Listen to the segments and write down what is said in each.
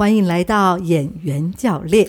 欢迎来到演员教练，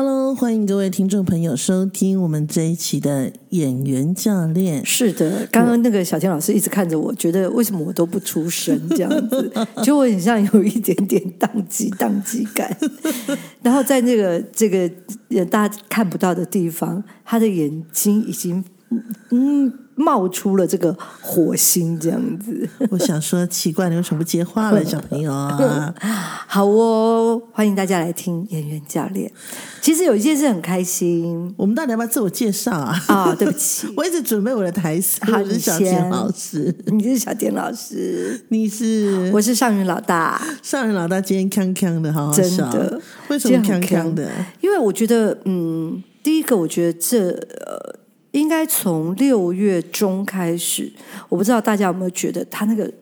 ！Hello，欢迎各位听众朋友收听我们这一期的演员教练。是的，刚刚那个小天老师一直看着我，觉得为什么我都不出声这样子，就我很像有一点点宕机、宕机感。然后在那个这个大家看不到的地方，他的眼睛已经嗯。冒出了这个火星，这样子。我想说，奇怪，你为什么不接话了，小朋友啊？好哦，欢迎大家来听演员教练。其实有一件事很开心，我们到底要不要自我介绍啊？啊，对不起，我一直准备我的台词。我是小田老师，你是小田老师，你是我是上云老大。上云老大今天康康的，好好笑。为什么康康的？因为我觉得，嗯，第一个，我觉得这呃。应该从六月中开始，我不知道大家有没有觉得，他那个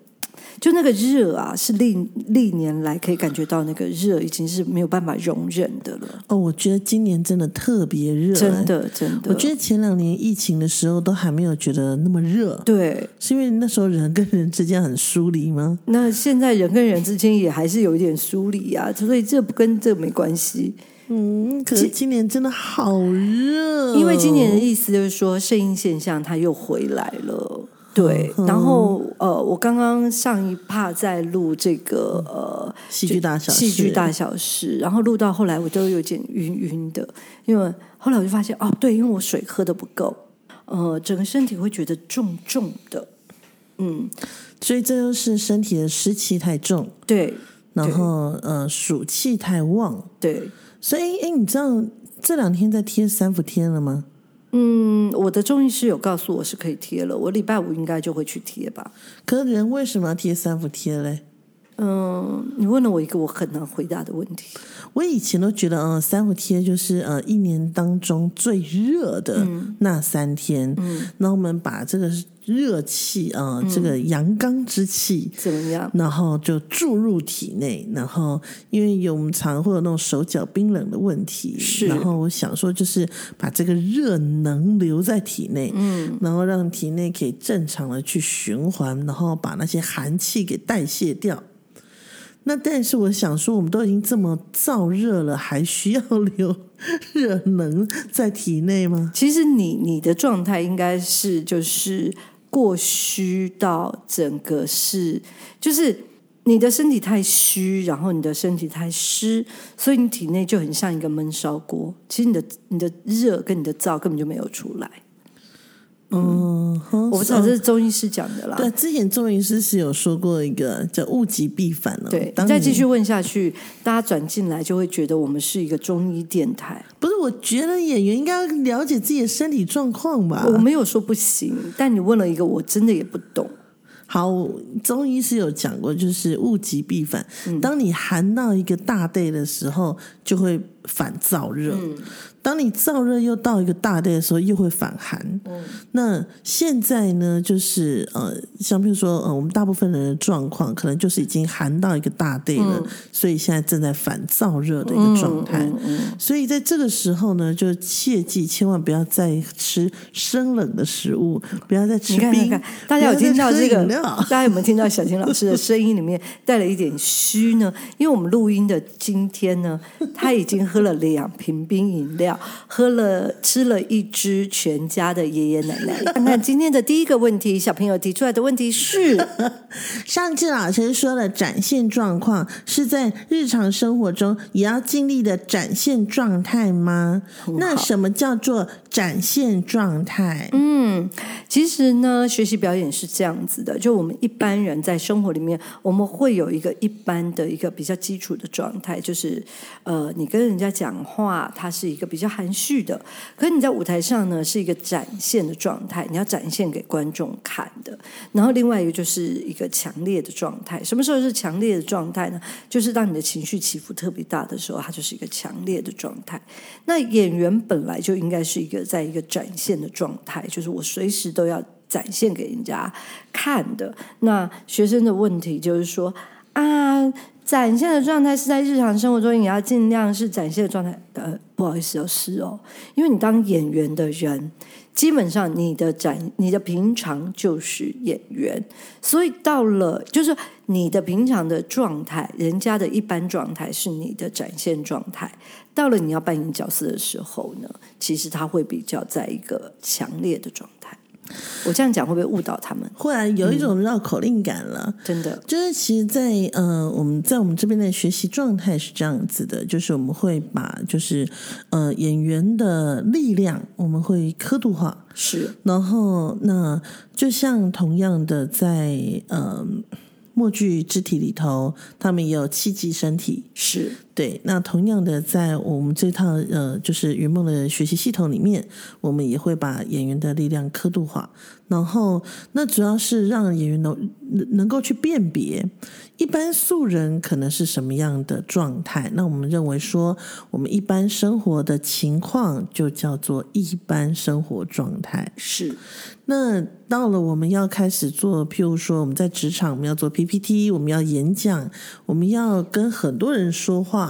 就那个热啊，是历历年来可以感觉到那个热已经是没有办法容忍的了。哦，我觉得今年真的特别热，真的真的。我觉得前两年疫情的时候都还没有觉得那么热，对，是因为那时候人跟人之间很疏离吗？那现在人跟人之间也还是有一点疏离啊，所以这不跟这没关系。嗯，可是今年真的好热，因为今年的意思就是说，声音现象它又回来了。对，然后呃，我刚刚上一趴在录这个呃戏剧大小戏剧大小事，然后录到后来我都有点晕晕的，因为后来我就发现哦，对，因为我水喝的不够，呃，整个身体会觉得重重的，嗯，所以这就是身体的湿气太重，对，然后呃暑气太旺，对。所以，哎，你知道这两天在贴三伏贴了吗？嗯，我的中医师有告诉我是可以贴了，我礼拜五应该就会去贴吧。可是人为什么要贴三伏贴嘞？嗯，你问了我一个我很难回答的问题。我以前都觉得，嗯，三伏贴就是呃一年当中最热的那三天，嗯，那我们把这个热气啊，这个阳刚之气怎么样？然后就注入体内，然后因为有我们常会有那种手脚冰冷的问题，是，然后我想说就是把这个热能留在体内，嗯，然后让体内可以正常的去循环，然后把那些寒气给代谢掉。那但是我想说，我们都已经这么燥热了，还需要留 热能在体内吗？其实你你的状态应该是就是过虚到整个是，就是你的身体太虚，然后你的身体太湿，所以你体内就很像一个闷烧锅。其实你的你的热跟你的燥根本就没有出来。嗯，我不知道这是中医师讲的啦。对，之前中医师是有说过一个叫“物极必反”了。对，再继续问下去，大家转进来就会觉得我们是一个中医电台。不是，我觉得演员应该了解自己的身体状况吧。我没有说不行，但你问了一个我真的也不懂。好，中医是有讲过，就是“物极必反”。当你寒到一个大 day 的时候，就会反燥热。当你燥热又到一个大 day 的时候，又会反寒。嗯，那现在呢，就是呃，像比如说呃，我们大部分人的状况，可能就是已经寒到一个大 day 了，所以现在正在反燥热的一个状态。嗯，所以在这个时候呢，就切记千万不要再吃生冷的食物，不要再吃冰。大家有听到这个？大家有没有听到小琴老师的声音里面带了一点虚呢？因为我们录音的今天呢，他已经喝了两瓶冰饮料。喝了吃了一只全家的爷爷奶奶。看看今天的第一个问题，小朋友提出来的问题是：上次老师说的展现状况是在日常生活中也要尽力的展现状态吗？那什么叫做展现状态。嗯，其实呢，学习表演是这样子的，就我们一般人在生活里面，我们会有一个一般的一个比较基础的状态，就是呃，你跟人家讲话，它是一个比较含蓄的，可是你在舞台上呢，是一个展现的状态，你要展现给观众看的。然后另外一个就是一个强烈的状态，什么时候是强烈的状态呢？就是当你的情绪起伏特别大的时候，它就是一个强烈的状态。那演员本来就应该是一个在一个展现的状态，就是我随时都要展现给人家看的。那学生的问题就是说啊，展现的状态是在日常生活中，你要尽量是展现的状态。呃，不好意思哦，是哦，因为你当演员的人。基本上，你的展，你的平常就是演员，所以到了就是你的平常的状态，人家的一般状态是你的展现状态。到了你要扮演角色的时候呢，其实他会比较在一个强烈的状态。我这样讲会不会误导他们？忽然，有一种绕口令感了。真的，就是其实，在呃，我们在我们这边的学习状态是这样子的，就是我们会把就是呃演员的力量，我们会刻度化，是。然后那就像同样的在呃。默剧肢体里头，他们也有七级身体，是对。那同样的，在我们这套呃，就是云梦的学习系统里面，我们也会把演员的力量刻度化。然后，那主要是让演员能能够去辨别一般素人可能是什么样的状态。那我们认为说，我们一般生活的情况就叫做一般生活状态，是。那到了我们要开始做，譬如说我们在职场，我们要做 PPT，我们要演讲，我们要跟很多人说话，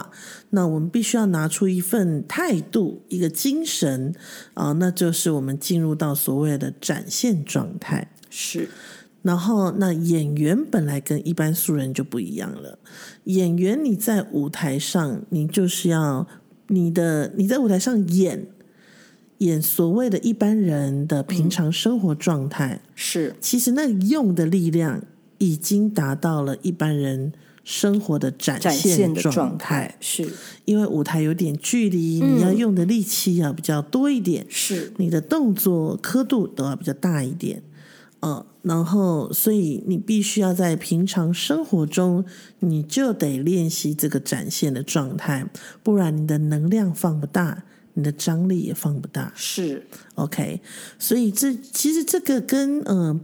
那我们必须要拿出一份态度，一个精神啊，那就是我们进入到所谓的展现状态。是，然后那演员本来跟一般素人就不一样了，演员你在舞台上，你就是要你的你在舞台上演。演所谓的一般人的平常生活状态是，其实那用的力量已经达到了一般人生活的展现的状态，是。因为舞台有点距离，你要用的力气要比较多一点，是。你的动作刻度都要比较大一点，嗯，然后所以你必须要在平常生活中，你就得练习这个展现的状态，不然你的能量放不大。你的张力也放不大，是。OK，所以这其实这个跟嗯，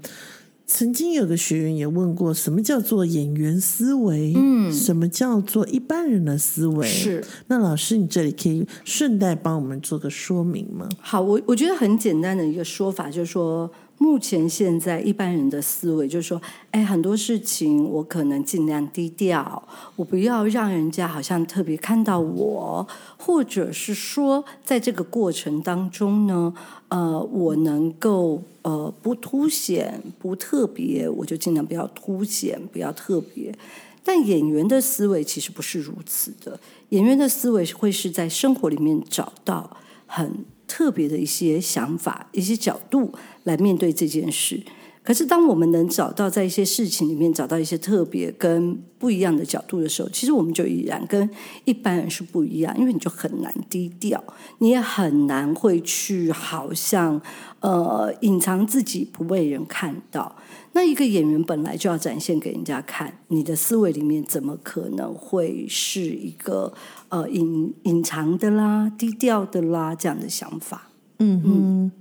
曾经有个学员也问过，什么叫做演员思维？嗯，什么叫做一般人的思维？是那老师，你这里可以顺带帮我们做个说明吗？好，我我觉得很简单的一个说法就是说。目前现在一般人的思维就是说，哎，很多事情我可能尽量低调，我不要让人家好像特别看到我，或者是说，在这个过程当中呢，呃，我能够呃不凸显、不特别，我就尽量不要凸显、不要特别。但演员的思维其实不是如此的，演员的思维会是在生活里面找到很。特别的一些想法、一些角度来面对这件事。可是，当我们能找到在一些事情里面找到一些特别跟不一样的角度的时候，其实我们就已然跟一般人是不一样，因为你就很难低调，你也很难会去好像呃隐藏自己不被人看到。那一个演员本来就要展现给人家看，你的思维里面怎么可能会是一个呃隐隐藏的啦、低调的啦这样的想法？嗯嗯。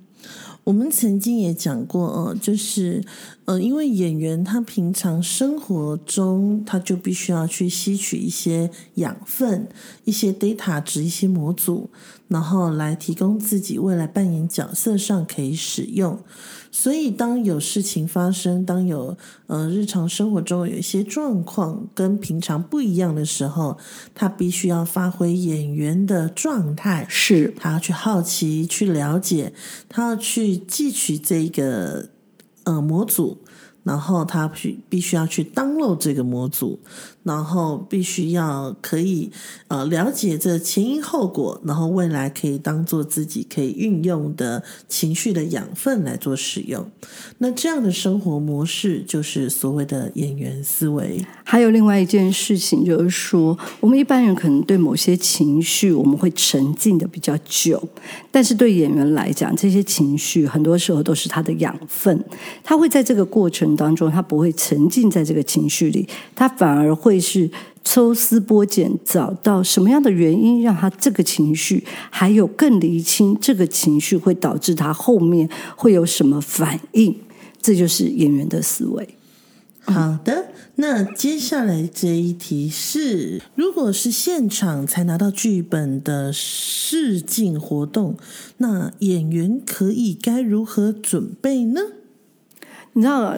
我们曾经也讲过，哦，就是，呃，因为演员他平常生活中他就必须要去吸取一些养分、一些 data 值、一些模组，然后来提供自己未来扮演角色上可以使用。所以，当有事情发生，当有呃日常生活中有一些状况跟平常不一样的时候，他必须要发挥演员的状态，是。他要去好奇、去了解，他要去汲取这个呃模组，然后他必必须要去 download 这个模组，然后必须要可以呃了解这前因后果，然后未来可以当做自己可以运用的情绪的养分来做使用。那这样的生活模式就是所谓的演员思维。还有另外一件事情，就是说，我们一般人可能对某些情绪我们会沉浸的比较久，但是对演员来讲，这些情绪很多时候都是他的养分，他会在这个过程当中，他不会沉浸在这个情绪里，他反而会是抽丝剥茧，找到什么样的原因让他这个情绪，还有更厘清这个情绪会导致他后面会有什么反应，这就是演员的思维。好的，那接下来这一题是：如果是现场才拿到剧本的试镜活动，那演员可以该如何准备呢？你知道，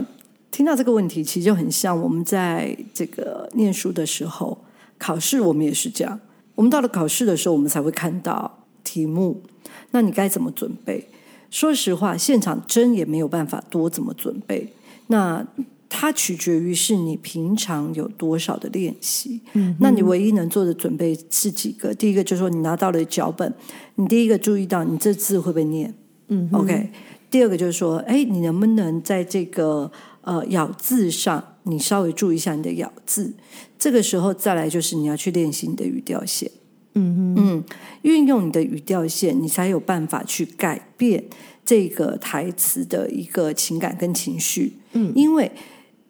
听到这个问题，其实就很像我们在这个念书的时候，考试我们也是这样。我们到了考试的时候，我们才会看到题目。那你该怎么准备？说实话，现场真也没有办法多怎么准备。那它取决于是你平常有多少的练习。嗯，那你唯一能做的准备是几个？第一个就是说，你拿到了脚本，你第一个注意到你这字会不会念？嗯，OK。第二个就是说，哎，你能不能在这个呃咬字上，你稍微注意一下你的咬字？这个时候再来就是你要去练习你的语调线。嗯嗯，运用你的语调线，你才有办法去改变这个台词的一个情感跟情绪。嗯，因为。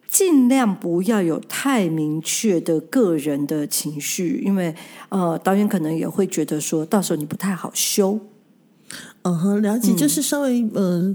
尽量不要有太明确的个人的情绪，因为呃，导演可能也会觉得说到时候你不太好修。嗯哼，了解，就是稍微呃，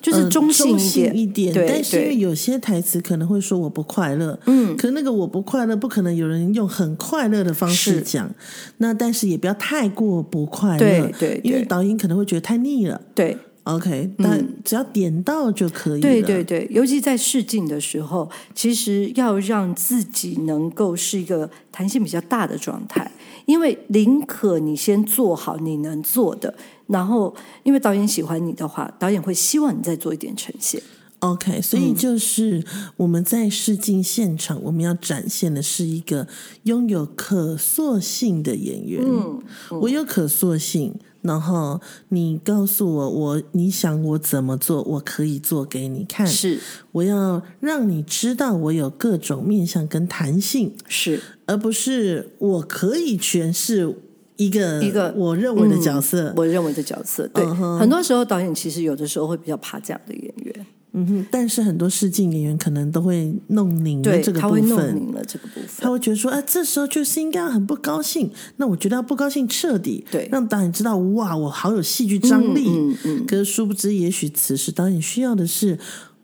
就是中性一点，但是因为有些台词可能会说我不快乐，嗯，可那个我不快乐不可能有人用很快乐的方式讲，那但是也不要太过不快乐，对，因为导演可能会觉得太腻了，对。OK，但只要点到就可以了。对对对，尤其在试镜的时候，其实要让自己能够是一个弹性比较大的状态，因为林可你先做好你能做的，然后因为导演喜欢你的话，导演会希望你再做一点呈现。OK，所以就是我们在试镜现场，我们要展现的是一个拥有可塑性的演员。嗯，我有可塑性。然后你告诉我，我你想我怎么做，我可以做给你看。是，我要让你知道我有各种面向跟弹性。是，而不是我可以诠释一个一个我认为的角色，我认为的角色。对，很多时候导演其实有的时候会比较怕这样的演员。嗯哼，但是很多试镜演员可能都会弄拧了这个部分，他会弄拧了这个部分，他会觉得说，哎，这时候就是应该很不高兴。那我觉得要不高兴彻底，对，让导演知道，哇，我好有戏剧张力。嗯嗯。可是殊不知，也许此时导演需要的是，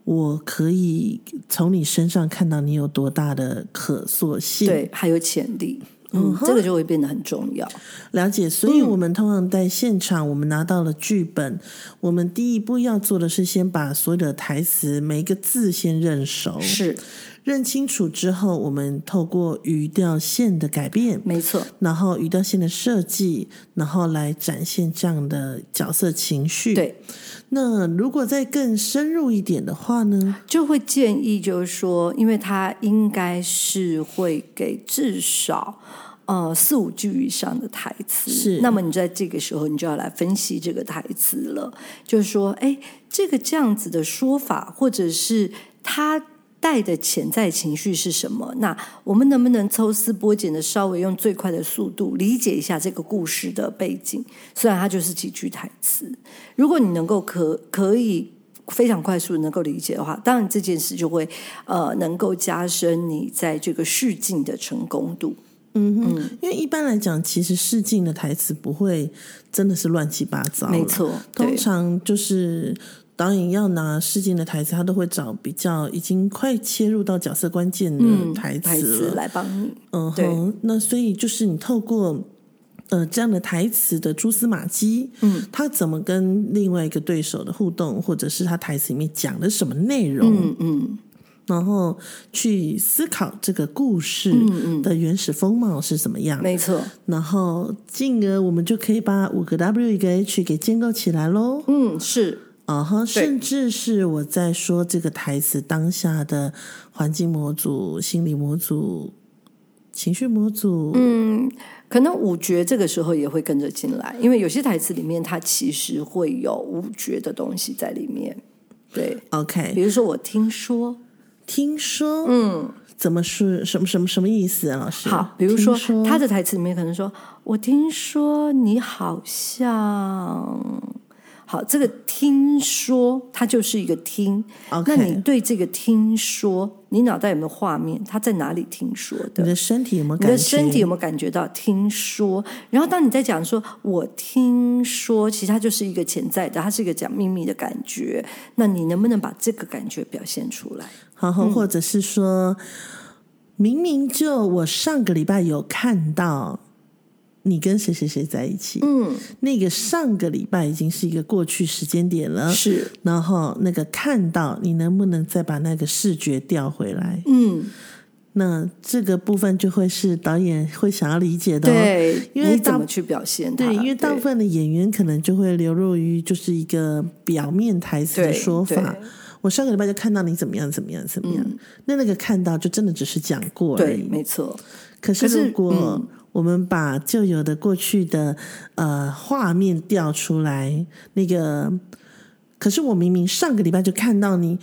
我可以从你身上看到你有多大的可塑性，对，还有潜力。嗯，这个就会变得很重要。了解，所以我们通常在现场，我们拿到了剧本，我们第一步要做的是先把所有的台词每一个字先认熟，是。认清楚之后，我们透过语调线的改变，没错，然后语调线的设计，然后来展现这样的角色情绪。对。那如果再更深入一点的话呢，就会建议就是说，因为他应该是会给至少呃四五句以上的台词，是。那么你在这个时候，你就要来分析这个台词了，就是说，哎，这个这样子的说法，或者是他。带的潜在情绪是什么？那我们能不能抽丝剥茧的稍微用最快的速度理解一下这个故事的背景？虽然它就是几句台词，如果你能够可可以非常快速能够理解的话，当然这件事就会呃能够加深你在这个试镜的成功度。嗯哼，因为一般来讲，其实试镜的台词不会真的是乱七八糟，没错，通常就是。导演要拿试镜的台词，他都会找比较已经快切入到角色关键的台词来帮你。嗯哼，那所以就是你透过呃这样的台词的蛛丝马迹，嗯，他怎么跟另外一个对手的互动，或者是他台词里面讲的什么内容，嗯嗯，然后去思考这个故事的原始风貌是什么样，没错。然后进而我们就可以把五个 W 一个 H 给建构起来喽。嗯，是。啊哈，甚至是我在说这个台词当下的环境模组、心理模组、情绪模组，嗯，可能五觉这个时候也会跟着进来，因为有些台词里面它其实会有五觉的东西在里面。对，OK，比如说我听说，听说，嗯，怎么是什么什么什么意思啊？老师，好，比如说说他的台词里面可能说，我听说你好像。好，这个听说它就是一个听。那你对这个听说，你脑袋有没有画面？他在哪里听说的？你的身体有没有你的感觉？身体有没有感觉到听说？然后当你在讲说“我听说”，其实它就是一个潜在的，它是一个讲秘密的感觉。那你能不能把这个感觉表现出来？然后或或者是说，明明就我上个礼拜有看到你跟谁谁谁在一起，嗯，那个上个礼拜已经是一个过去时间点了，是，然后那个看到，你能不能再把那个视觉调回来？嗯，那这个部分就会是导演会想要理解的、哦。对，因为怎么去表现？对，因为大部分的演员可能就会流露于就是一个表面台词的说法。我上个礼拜就看到你怎么样怎么样怎么样，那那个看到就真的只是讲过而对，已。没错，可是可是如果嗯我们把旧有的过去的呃画面调出来，那个，可是我明明上个礼拜就看到你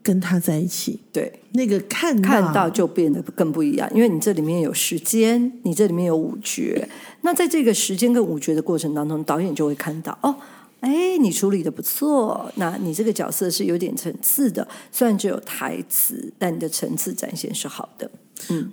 跟他在一起，对。那个看到看到就变得更不一样，因为你这里面有时间，你这里面有五觉。那在这个时间跟五觉的过程当中，导演就会看到哦，哎，你处理的不错，那你这个角色是有点层次的，虽然只有台词，但你的层次展现是好的。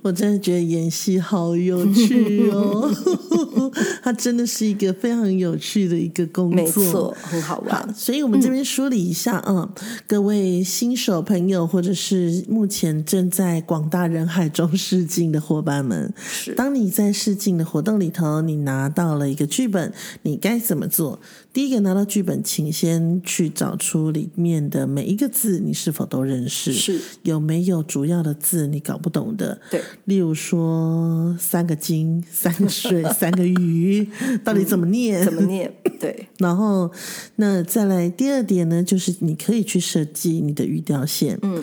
我真的觉得演戏好有趣哦，它真的是一个非常有趣的一个工作，没错，很好好玩，。所以我们这边梳理一下啊、嗯各位新手朋友，或者是目前正在广大人海中试镜的伙伴们，是。当你在试镜的活动里头，你拿到了一个剧本，你该怎么做？第一个拿到剧本，请先去找出里面的每一个字，你是否都认识？是，有没有主要的字你搞不懂的？对，例如说三个金、三个水、三个鱼，到底怎么念？怎么念？对，然后，那再来第二点呢，就是你可以去设计你的语调线。嗯，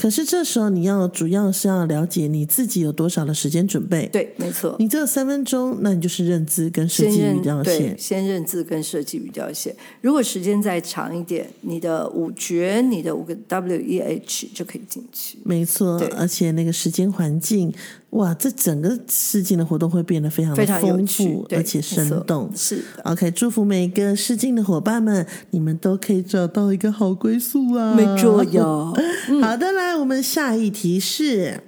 可是这时候你要主要是要了解你自己有多少的时间准备。对，没错。你只有三分钟，那你就是认知跟设计语调线。先认字跟设计语调线。如果时间再长一点，你的五觉、你的五个 W E H 就可以进去。没错，而且那个时间环境，哇，这整个试镜的活动会变得非常的非常有丰趣富，，而且生动。是的，OK，祝福每个试镜的伙伴们，你们都可以找到一个好归宿啊！没错哟。好的，来，我们下一题是：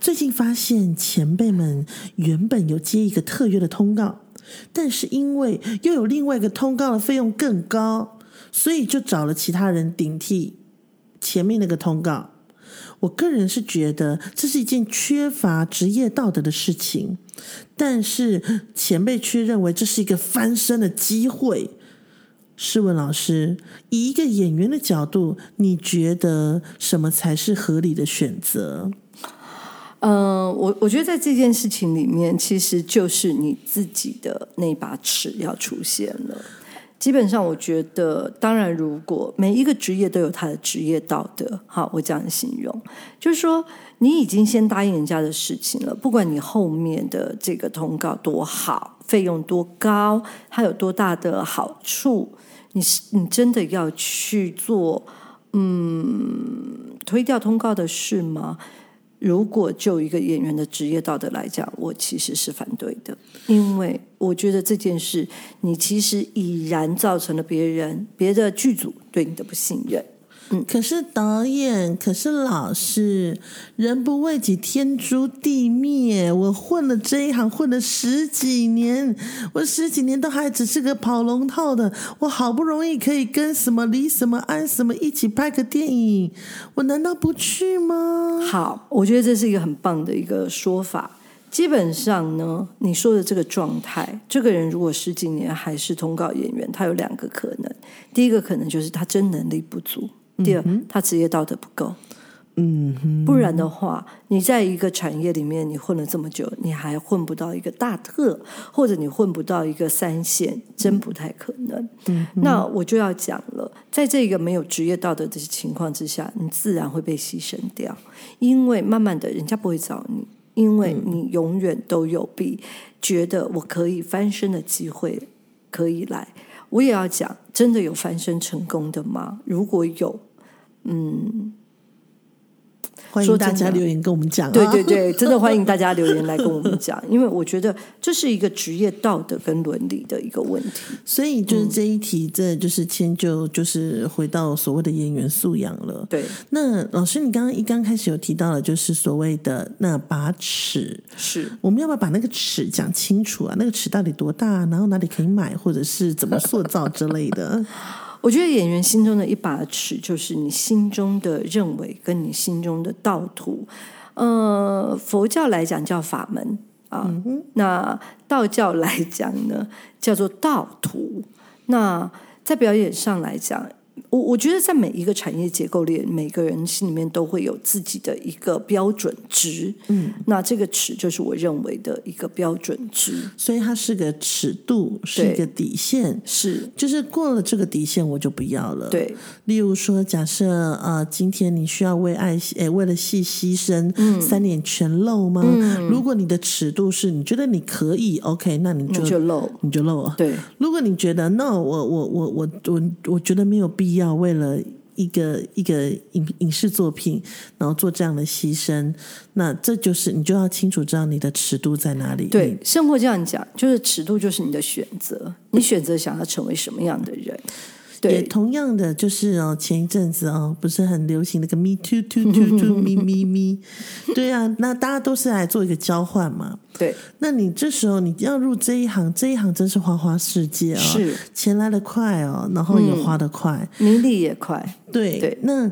最近发现前辈们原本有接一个特约的通告，但是因为又有另外一个通告的费用更高，所以就找了其他人顶替前面那个通告。我个人是觉得这是一件缺乏职业道德的事情，但是前辈却认为这是一个翻身的机会。试问老师，以一个演员的角度，你觉得什么才是合理的选择？嗯、我我觉得在这件事情里面，其实就是你自己的那把尺要出现了。基本上，我觉得，当然，如果每一个职业都有他的职业道德，好，我这样形容，就是说，你已经先答应人家的事情了，不管你后面的这个通告多好，费用多高，它有多大的好处，你是你真的要去做，嗯，推掉通告的事吗？如果就一个演员的职业道德来讲，我其实是反对的，因为我觉得这件事，你其实已然造成了别人、别的剧组对你的不信任。可是导演，可是老师，人不为己，天诛地灭。我混了这一行，混了十几年，我十几年都还只是个跑龙套的。我好不容易可以跟什么李什么安什么一起拍个电影，我难道不去吗？好，我觉得这是一个很棒的一个说法。基本上呢，你说的这个状态，这个人如果十几年还是通告演员，他有两个可能：第一个可能就是他真能力不足；第二，他职业道德不够。嗯，不然的话，你在一个产业里面你混了这么久，你还混不到一个大特，或者你混不到一个三线，真不太可能。嗯，那我就要讲了，在这个没有职业道德的情况之下，你自然会被牺牲掉，因为慢慢的人家不会找你，因为你永远都有比觉得我可以翻身的机会可以来。我也要讲，真的有翻身成功的吗？如果有，嗯。欢迎大家留言跟我们讲。对对对，真的欢迎大家留言来跟我们讲，因为我觉得这是一个职业道德跟伦理的一个问题。所以就是这一题，这就是迁就，就是回到所谓的演员素养了。对，那老师，你刚刚一刚开始有提到了，就是所谓的那把尺，是我们要不要把那个尺讲清楚啊？那个尺到底多大？然后哪里可以买，或者是怎么塑造之类的？我觉得演员心中的一把尺，就是你心中的认为跟你心中的道途。呃，佛教来讲叫法门啊，那道教来讲呢叫做道途。那在表演上来讲。我我觉得在每一个产业结构里，每个人心里面都会有自己的一个标准值。嗯，那这个尺就是我认为的一个标准值，所以它是个尺度，是一个底线，是就是过了这个底线我就不要了。对，例如说，假设呃，今天你需要为爱诶为了戏牺牲三点全露吗？如果你的尺度是你觉得你可以，OK，那你就就露，你就露。对，如果你觉得 No，我我我我我我觉得没有必必要为了一个一个影影视作品，然后做这样的牺牲，那这就是你就要清楚知道你的尺度在哪里。对，生活这样讲，就是尺度就是你的选择，你选择想要成为什么样的人。也同样的，就是哦，前一阵子哦，不是很流行那个 “me too too too too me me me”，对啊，那大家都是来做一个交换嘛。对，那你这时候你要入这一行，这一行真是花花世界啊，是钱来的快哦，然后也花的快，名利也快。对对，那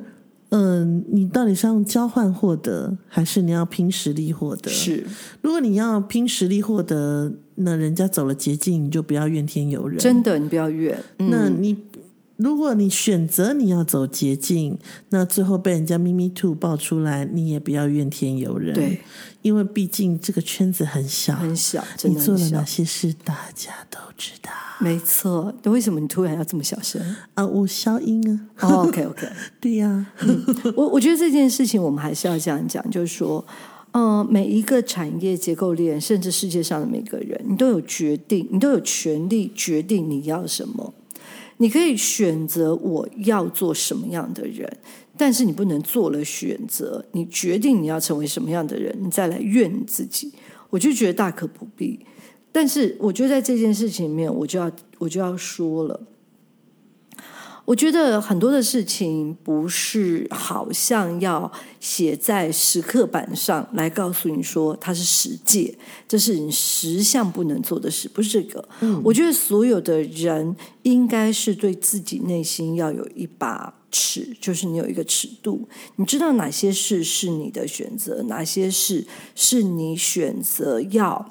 嗯，你到底是用交换获得，还是你要拼实力获得？是，如果你要拼实力获得，那人家走了捷径，你就不要怨天尤人。真的，你不要怨。那你。如果你选择你要走捷径，那最后被人家咪咪兔爆出来，你也不要怨天尤人。对，因为毕竟这个圈子很小，很小。你做了哪些事，大家都知道。没错，那为什么你突然要这么小声啊？我消音啊。OK，OK，对呀。我我觉得这件事情我们还是要这样讲，就是说，嗯，每一个产业结构链，甚至世界上的每个人，你都有决定，你都有权利决定你要什么。你可以选择我要做什么样的人，但是你不能做了选择，你决定你要成为什么样的人，你再来怨你自己，我就觉得大可不必。但是，我觉得在这件事情里面，我就要我就要说了。我觉得很多的事情不是好像要写在石刻板上来告诉你说它是十戒，这是你十项不能做的事，不是这个。我觉得所有的人应该是对自己内心要有一把尺，就是你有一个尺度，你知道哪些事是你的选择，哪些事是你选择要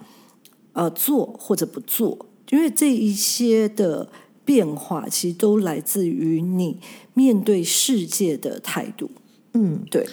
呃做或者不做，因为这一些的。变化其实都来自于你面对世界的态度。嗯，对。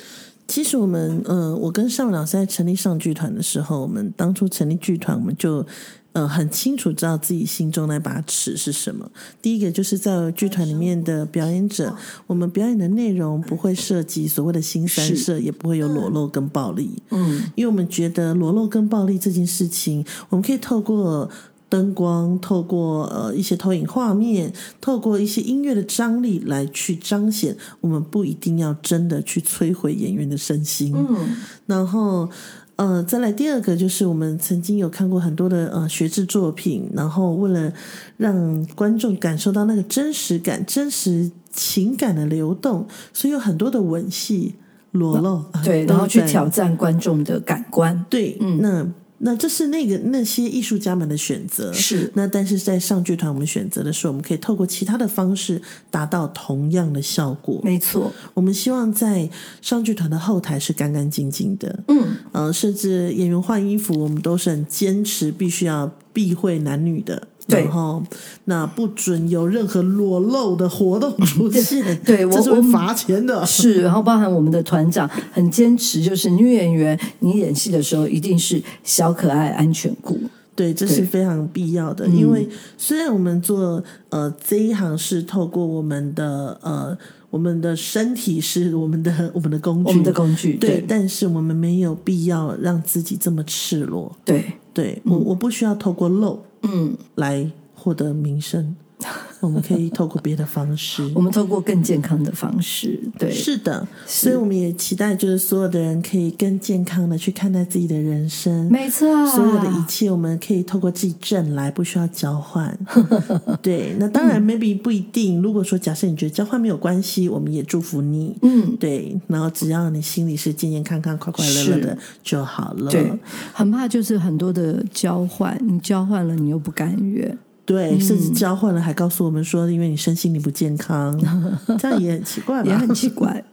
其实我们，呃，我跟尚老师在成立上剧团的时候，我们当初成立剧团，我们就呃很清楚知道自己心中那把尺是什么。第一个就是在剧团里面的表演者，我们表演的内容不会涉及所谓的新三色，也不会有裸露跟暴力。嗯，因为我们觉得裸露跟暴力这件事情，我们可以透过。灯光透过呃一些投影画面，透过一些音乐的张力来去彰显，我们不一定要真的去摧毁演员的身心。嗯，然后呃再来第二个就是我们曾经有看过很多的呃学制作品，然后为了让观众感受到那个真实感、真实情感的流动，所以有很多的吻戏裸露，对，然后去挑战观众的感官。对，嗯，那。那这是那个那些艺术家们的选择，是。那但是在上剧团我们选择的时候，我们可以透过其他的方式达到同样的效果。没错，我们希望在上剧团的后台是干干净净的，嗯，呃，甚至演员换衣服，我们都是很坚持必须要避讳男女的，对然后那不准有任何裸露的活动出现，对 我这是会我们罚钱的。是，然后包含我们的团长很坚持，就是女演员你演戏的时候一定是小可爱、安全裤。对，这是非常必要的，嗯因为虽然我们做呃这一行是透过我们的呃我们的身体是我们的我们的工具，我们的工具，对，对但是我们没有必要让自己这么赤裸。对，对我，我不需要透过露嗯，来获得名声，我们可以透过别的方式。我们透过更健康的方式，对，是的，所以我们也期待，就是所有的人可以更健康的去看待自己的人生。没错，所有的一切，我们可以透过自己挣来，不需要交换。对，那当然，maybe 不一定。如果说假设你觉得交换没有关系，我们也祝福你。嗯，对，然后只要你心里是健健康康、快快乐乐的就好了。对，很怕就是很多的交换，你交换了，你又不甘愿，对，甚至交换了还告诉我们说，因为你身心你不健康，这样也很奇怪吧？也很奇怪。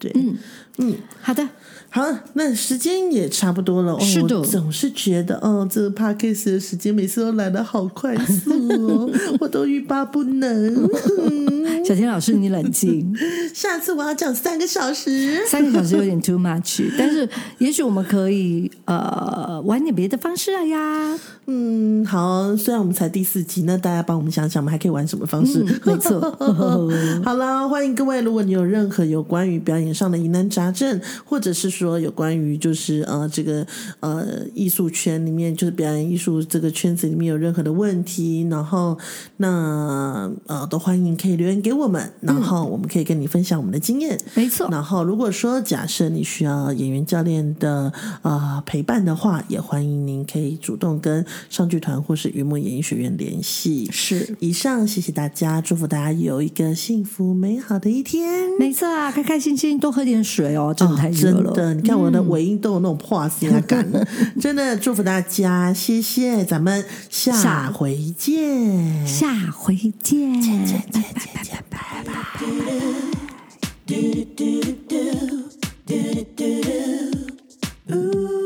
对，嗯嗯，好的，好，那时间也差不多了。哦、是的我总是觉得，哦，这个 podcast 的时间每次都来的好快速哦，我都欲罢不能。小天老师，你冷静，下次我要讲三个小时。三个小时有点 too much，但是也许我们可以呃玩点别的方式了呀。嗯，好，虽然我们才第四集，那大家帮我们想想，我们还可以玩什么方式？没错，好了，欢迎各位，如果你有任何有关于表演上的疑难杂症，或者是说有关于就是呃这个呃艺术圈里面，就是表演艺术这个圈子里面有任何的问题，然后那呃都欢迎可以留言给我们，然后我们可以跟你分享我们的经验。没错，然后，如果说假设你需要演员教练的呃陪伴的话，也欢迎您可以主动跟上剧团或是云梦演艺学院联系。是以上，谢谢大家，祝福大家有一个幸福美好的一天。没错啊，开开心心，多喝点水哦，真的，真的，你看我的尾音都有那种破音感。了，真的，祝福大家，谢谢，咱们下回见，下回见，拜拜拜拜拜拜。拜拜。